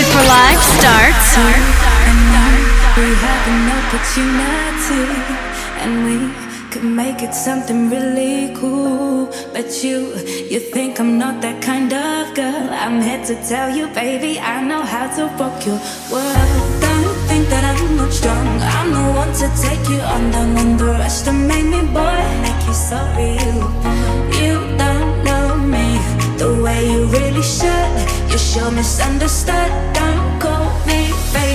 Music for Live starts. We have an opportunity, and we could make it something really cool. But you, you think I'm not that kind of girl. I'm here to tell you, baby, I know how to rock your world. Don't think that I'm not strong. I'm the one to take you on down and underestimate me, boy. Make you so real. You don't know me the way you really should. You're sure misunderstood.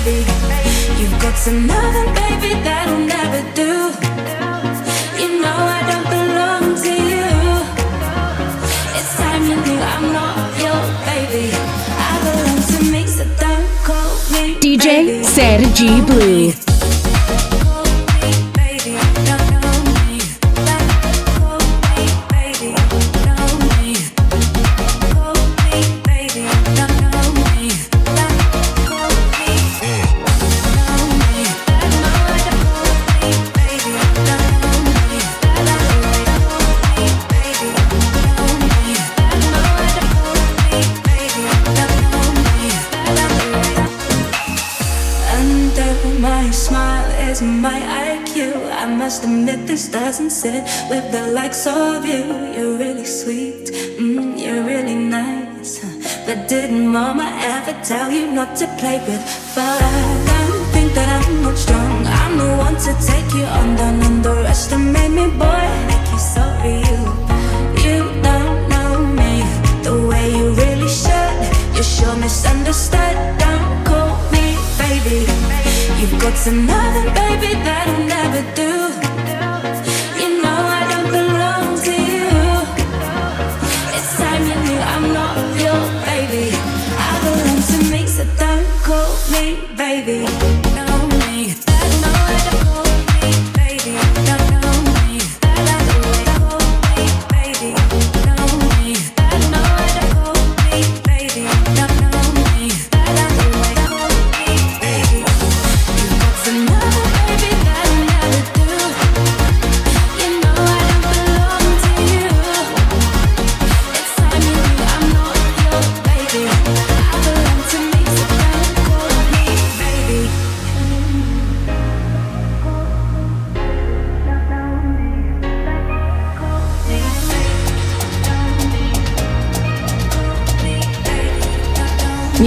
Don't call me baby. You've got some loving, baby, that'll never do. You know I don't belong to you. It's time you knew I'm not your baby. I belong to me, so don't call me DJ baby. Sergi Blue. Smile is my IQ. I must admit this doesn't sit with the likes of you. You're really sweet, mm, you're really nice. But didn't mama ever tell you not to play with fire? Don't think that I'm not strong. I'm the one to take you on, don't underestimate me, boy. Make you so real. You don't know me the way you really should. You're sure misunderstood. Don't call me baby. You've got some loving, baby, that'll never do.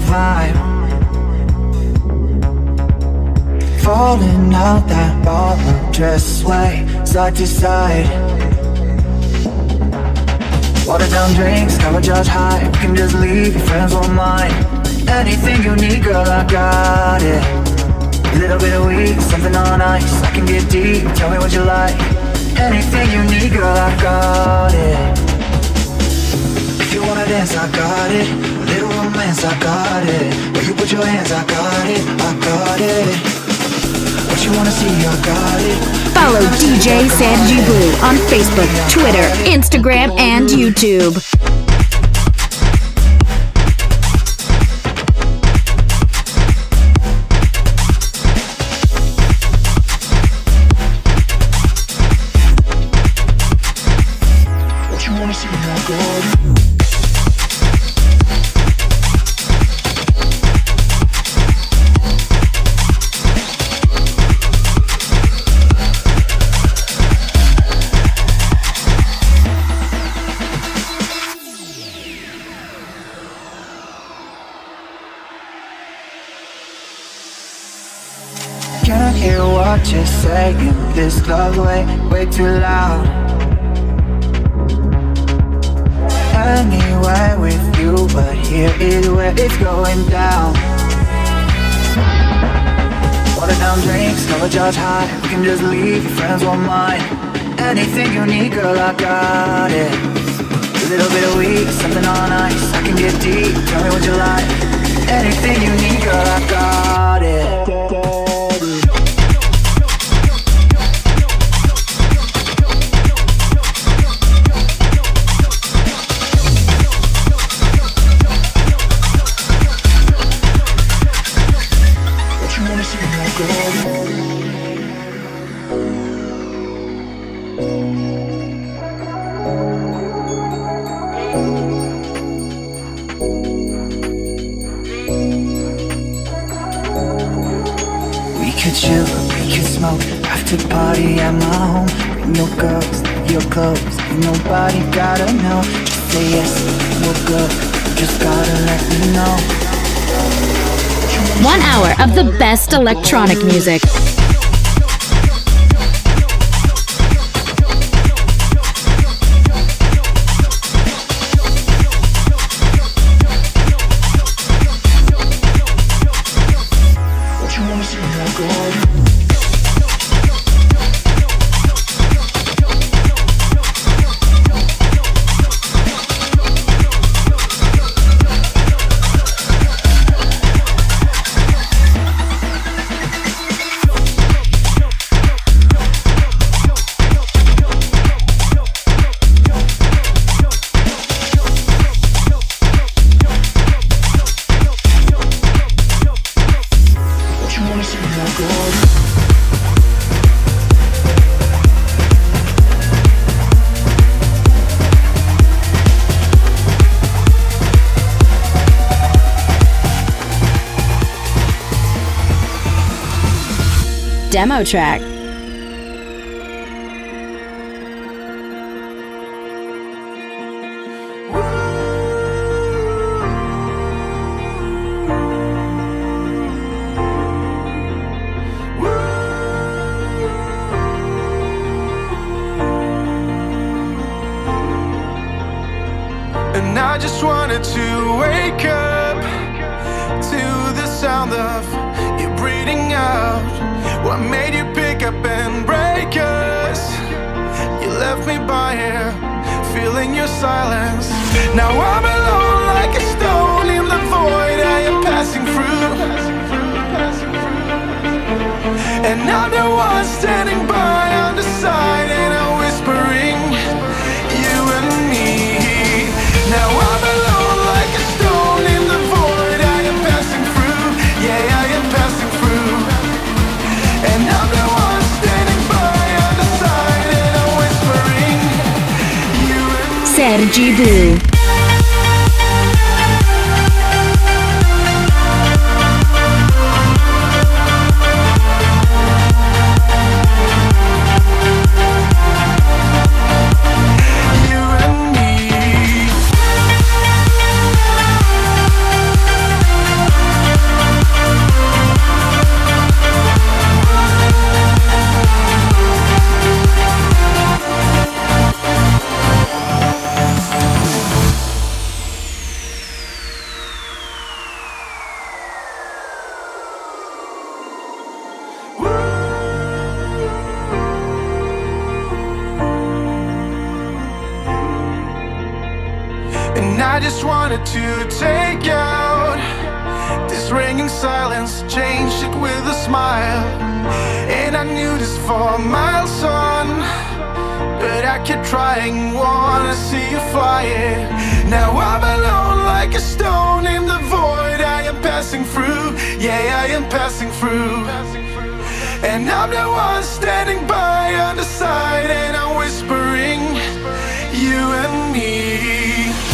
Vibe. Falling out that ballroom dress, sway side to side. Water down drinks, cover judge high. We can just leave, your friends won't mind. Anything you need, girl, I got it. A little bit of weed, something on ice. I can get deep, tell me what you like. Anything you need, girl, I got it. If you wanna dance, I got it. Romance, I got it. Where you put your hands, I got it. I got it. What you wanna see, I got it. Follow DJ Sergi Blue on Facebook, Twitter, Instagram, and YouTube. Never high. We can just leave, your friends won't mind. Anything you need, girl, I got it. A little bit of weed, something on ice. I can get deep, tell me what you like. Anything you need, girl, I got it. Of the best electronic music. Demo track. Just wanted to take out this ringing silence, change it with a smile. And I knew this for miles on, but I kept trying, wanna see you flying. Now I'm alone like a stone in the void I am passing through. Yeah, I am passing through. And I'm the one standing by on the side, and I'm whispering, you and me.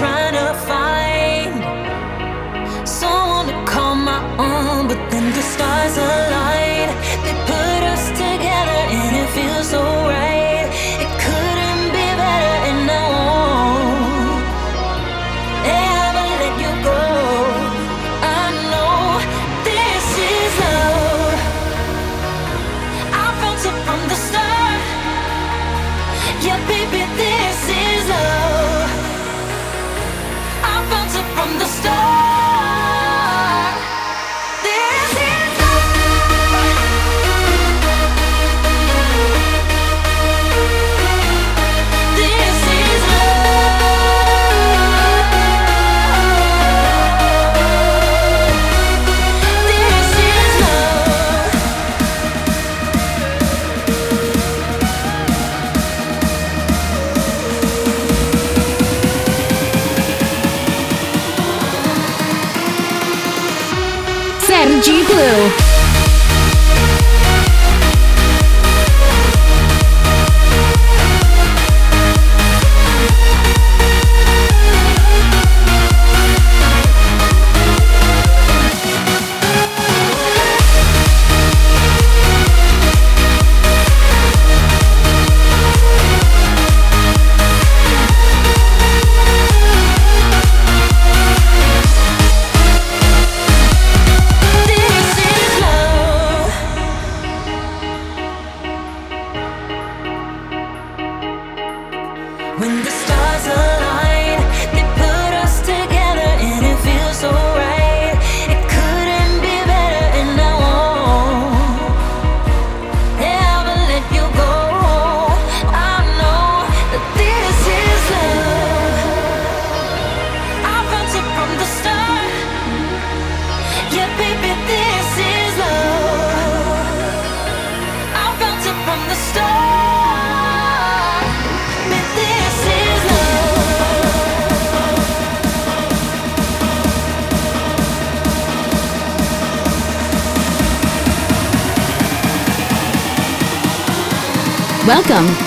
Welcome to Blue.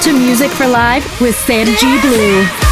Music for Live with Sergi Blue.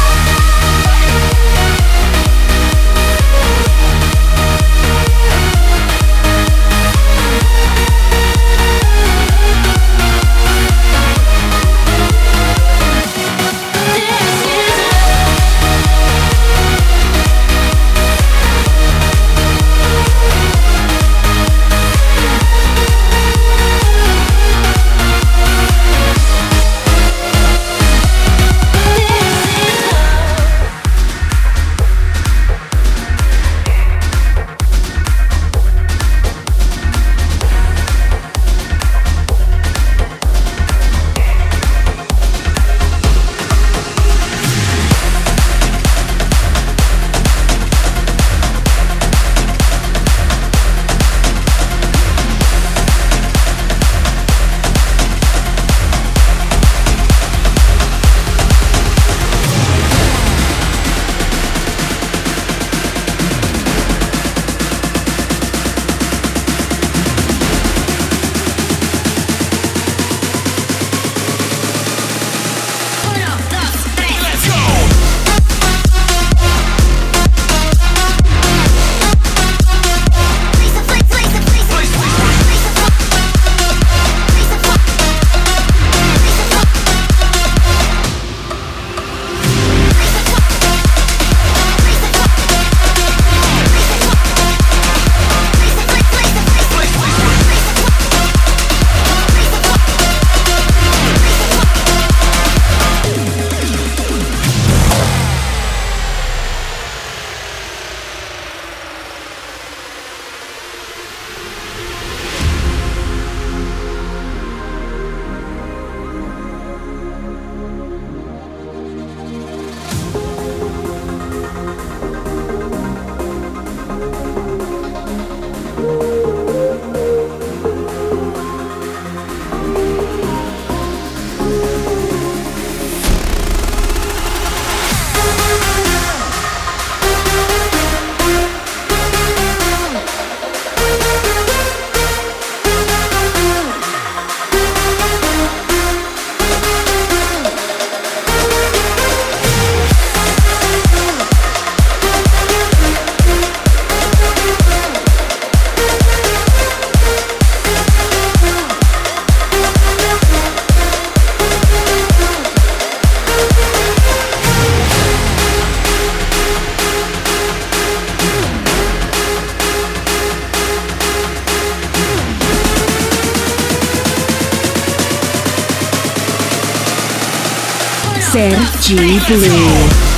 Sergi Blue.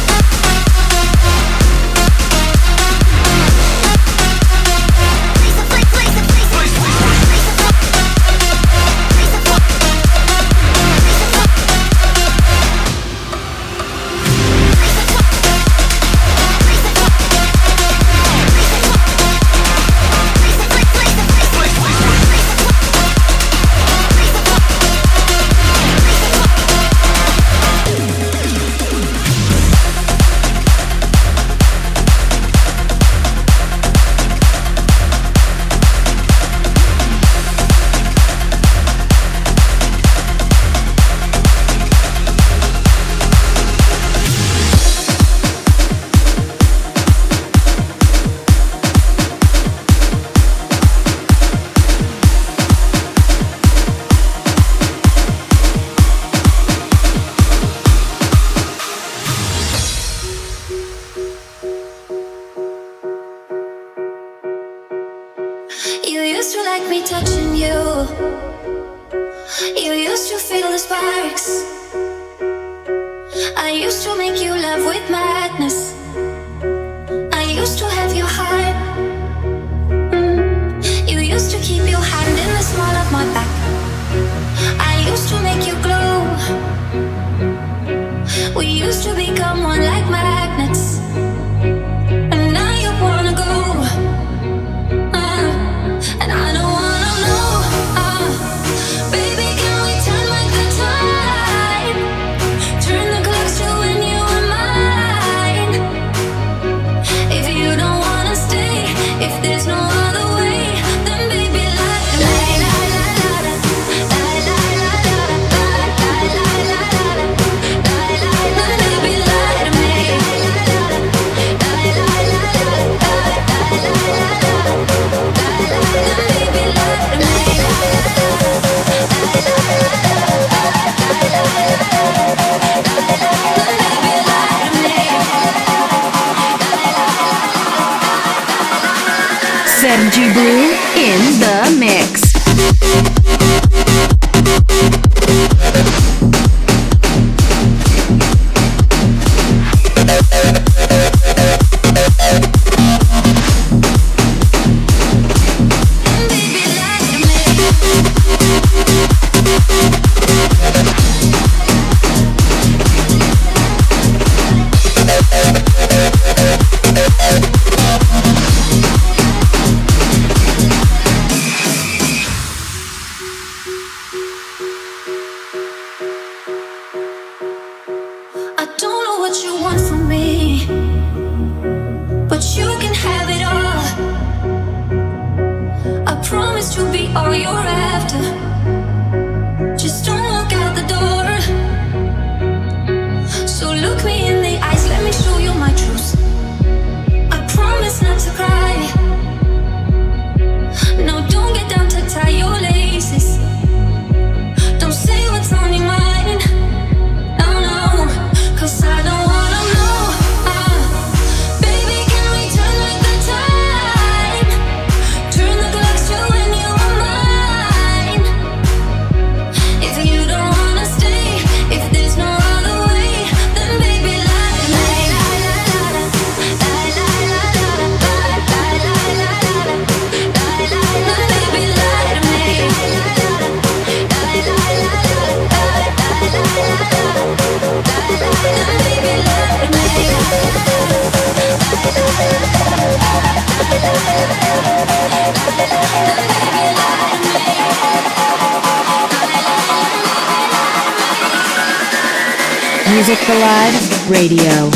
Music for Live Radio.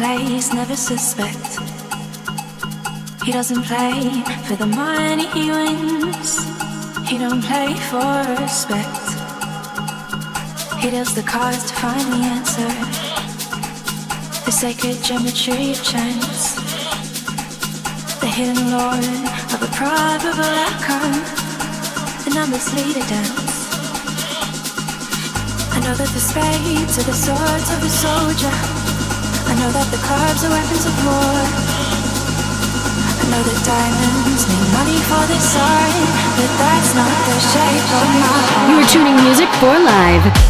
Plays never suspect. He doesn't play for the money he wins. He don't play for respect. He deals the cards to find the answer. The sacred geometry of chance. The hidden lore of a probable outcome. The numbers lead a dance. I know that the spades are the swords of the soldier. Know that the clubs are weapons of war. I know that diamonds need money for this art, but that's not the shape of my heart. You are tuning music for live.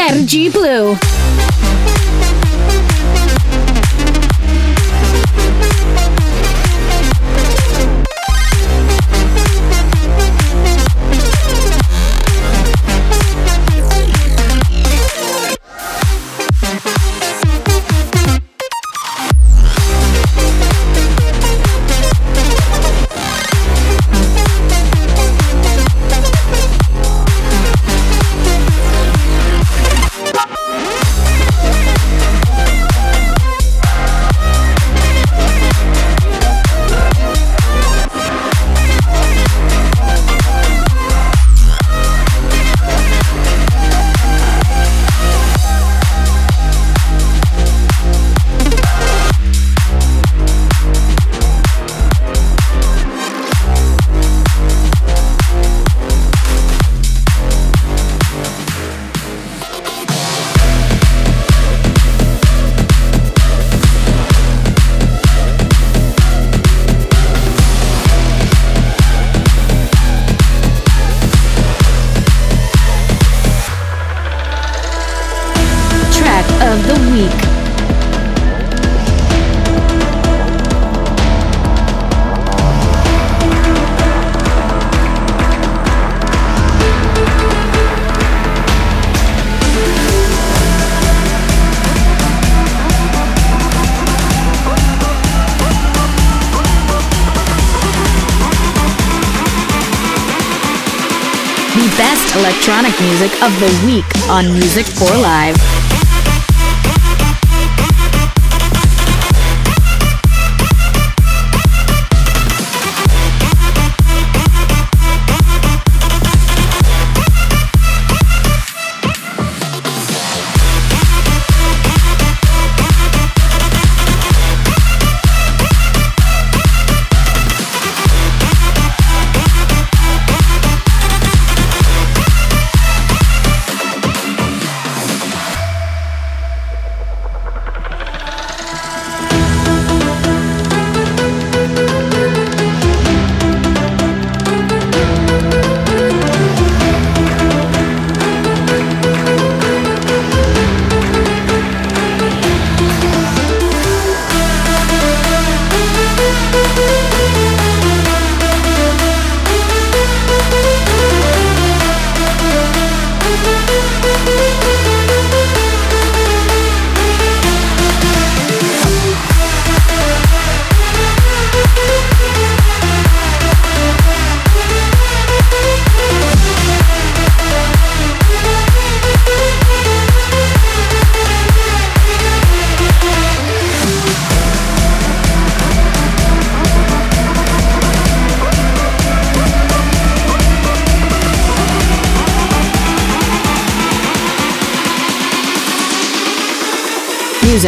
Sergi Blue. Of the week on Music for Live.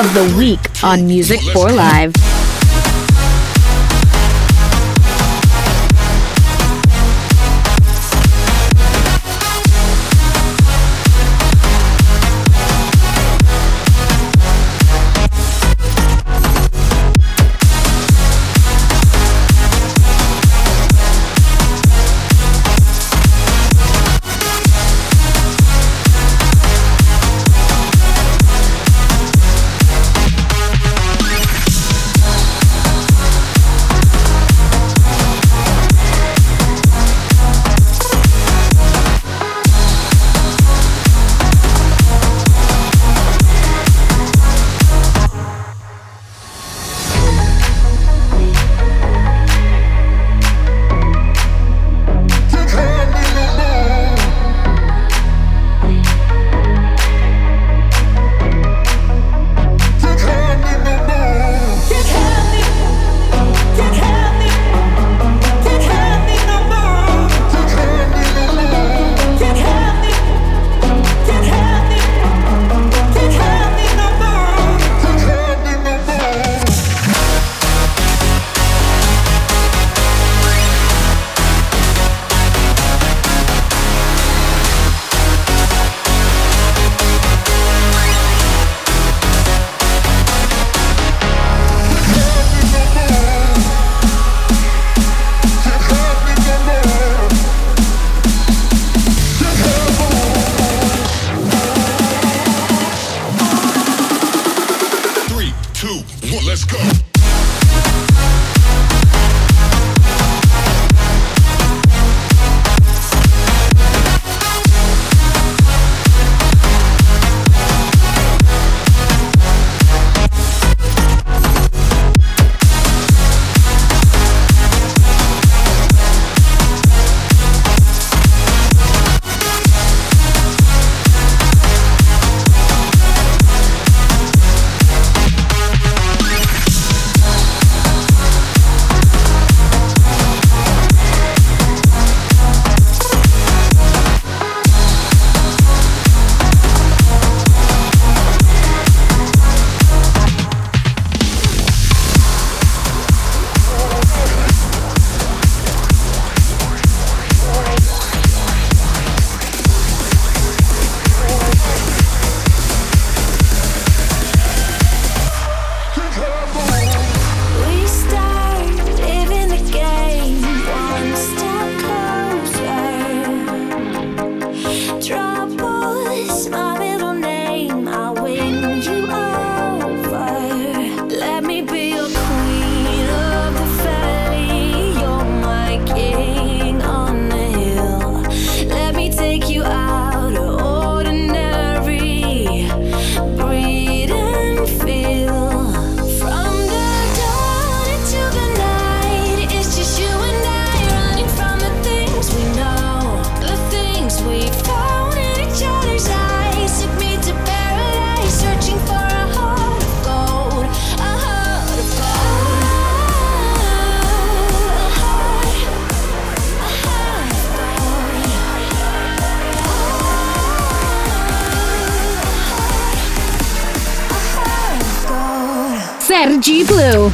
Of the week on Music for Live.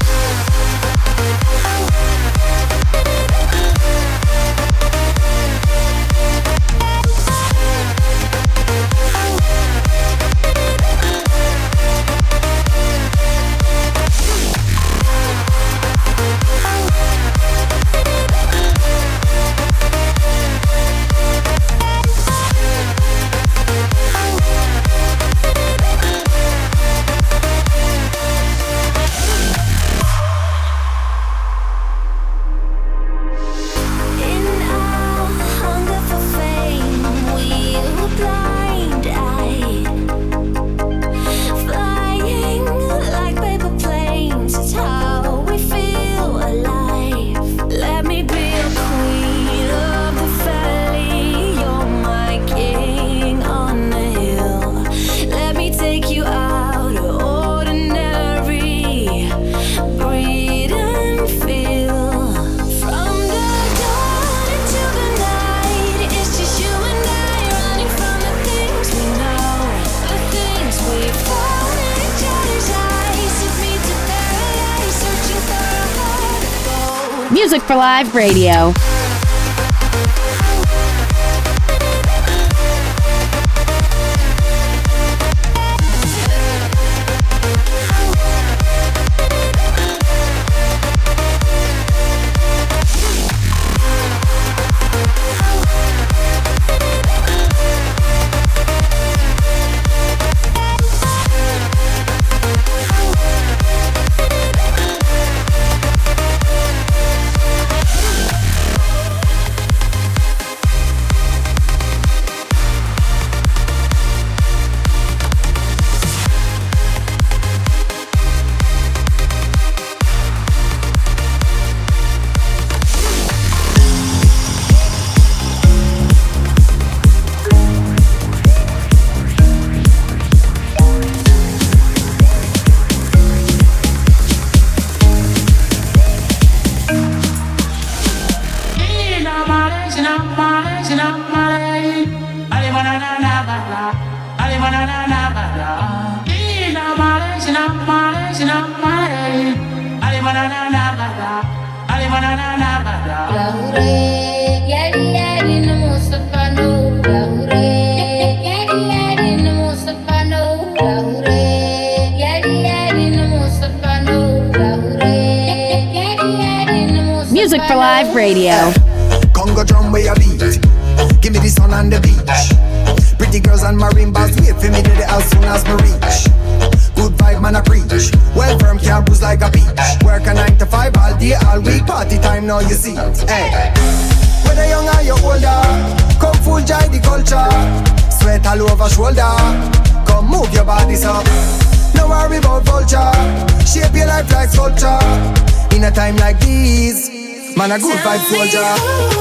Blue. Radio. Soldier.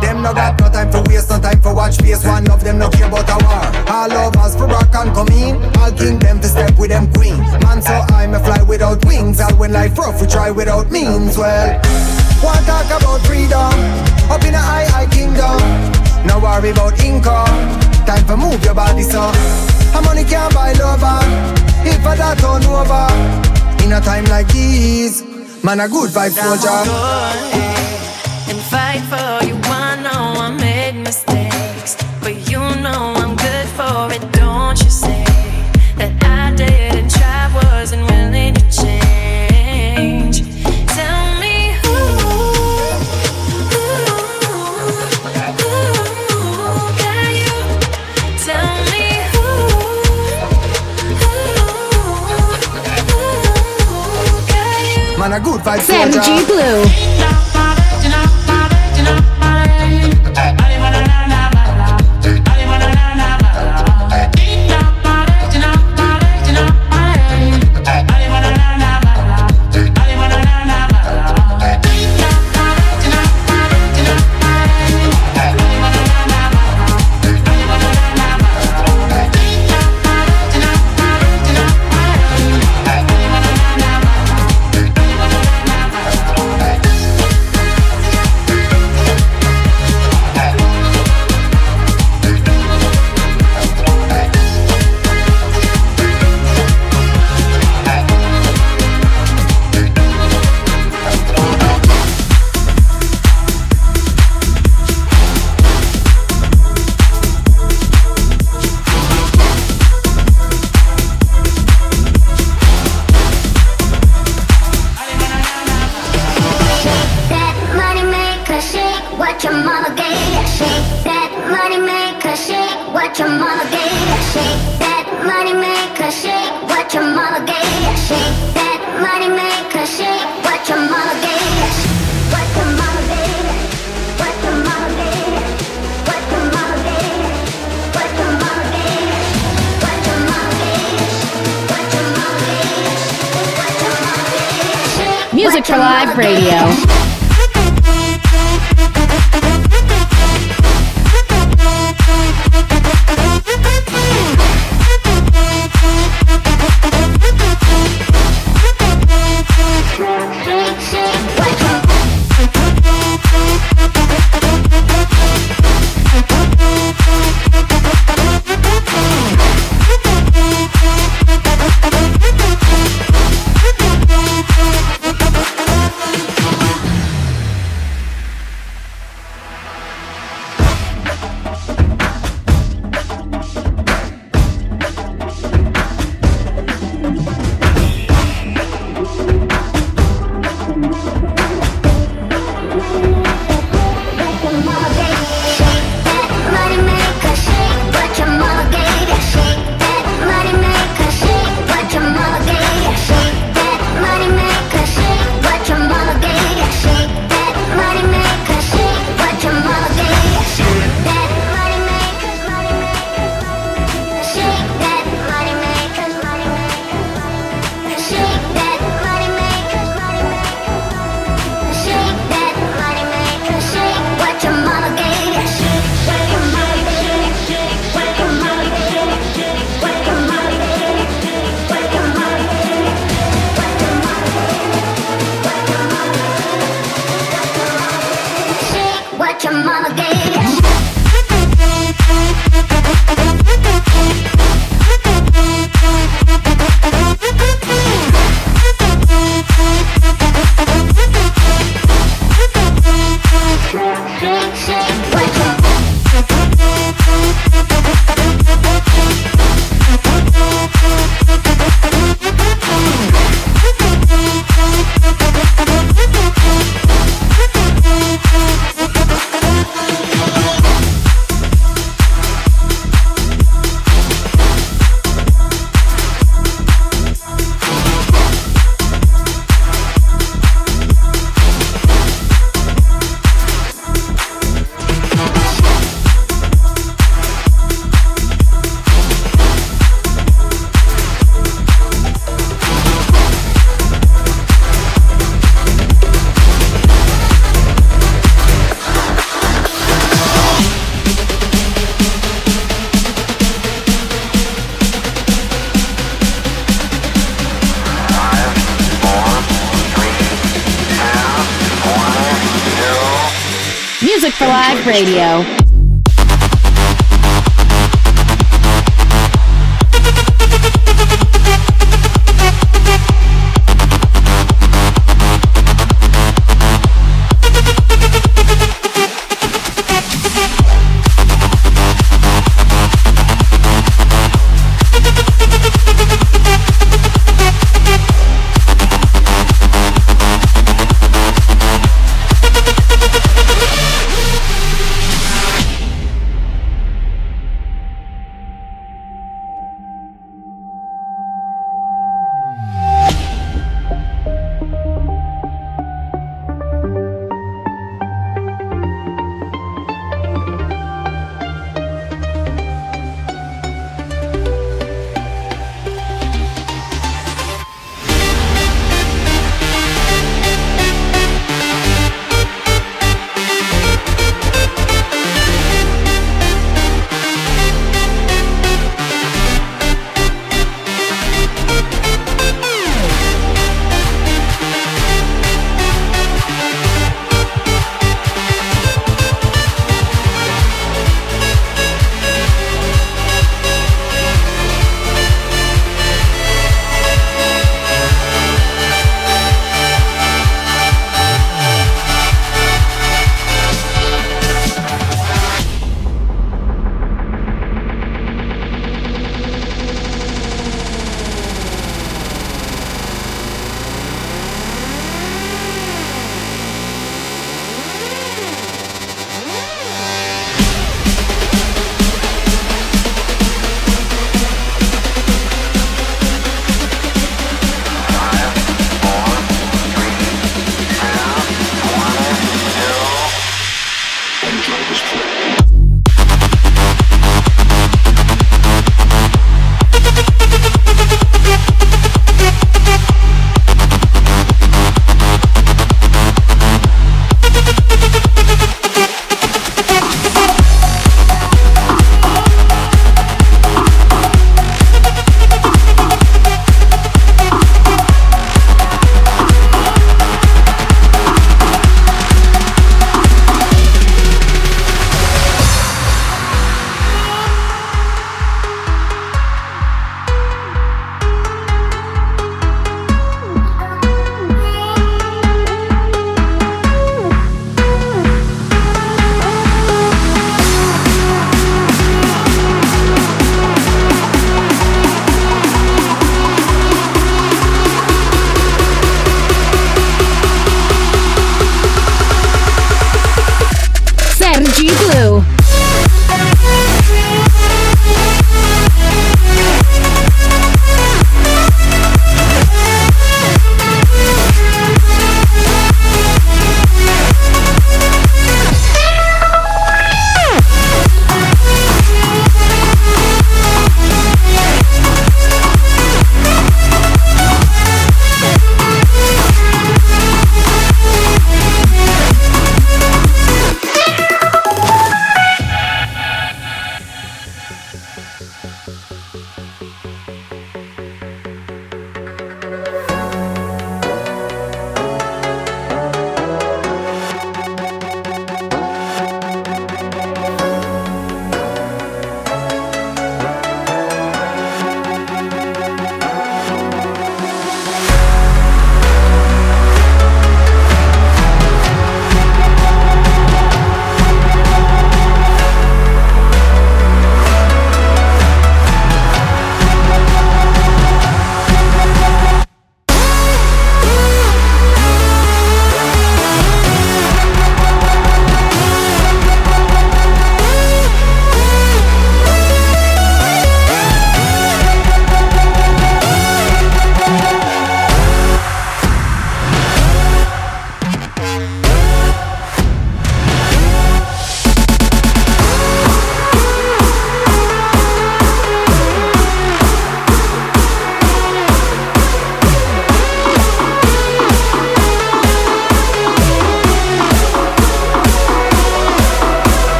Them no got no time for waste, no time for watch face. One of them no care about a war. All lovers for rock and come in. I'll king them to step with them queen. Man, so I'm a fly without wings. I'll win life rough, we try without means. Well, want talk about freedom? Up in a high, high kingdom. No worry about income. Time for move your body, so. A money can't buy lover. Ah. If I that turn over. In a time like this, man, a good vibe soldier Sam G Blue.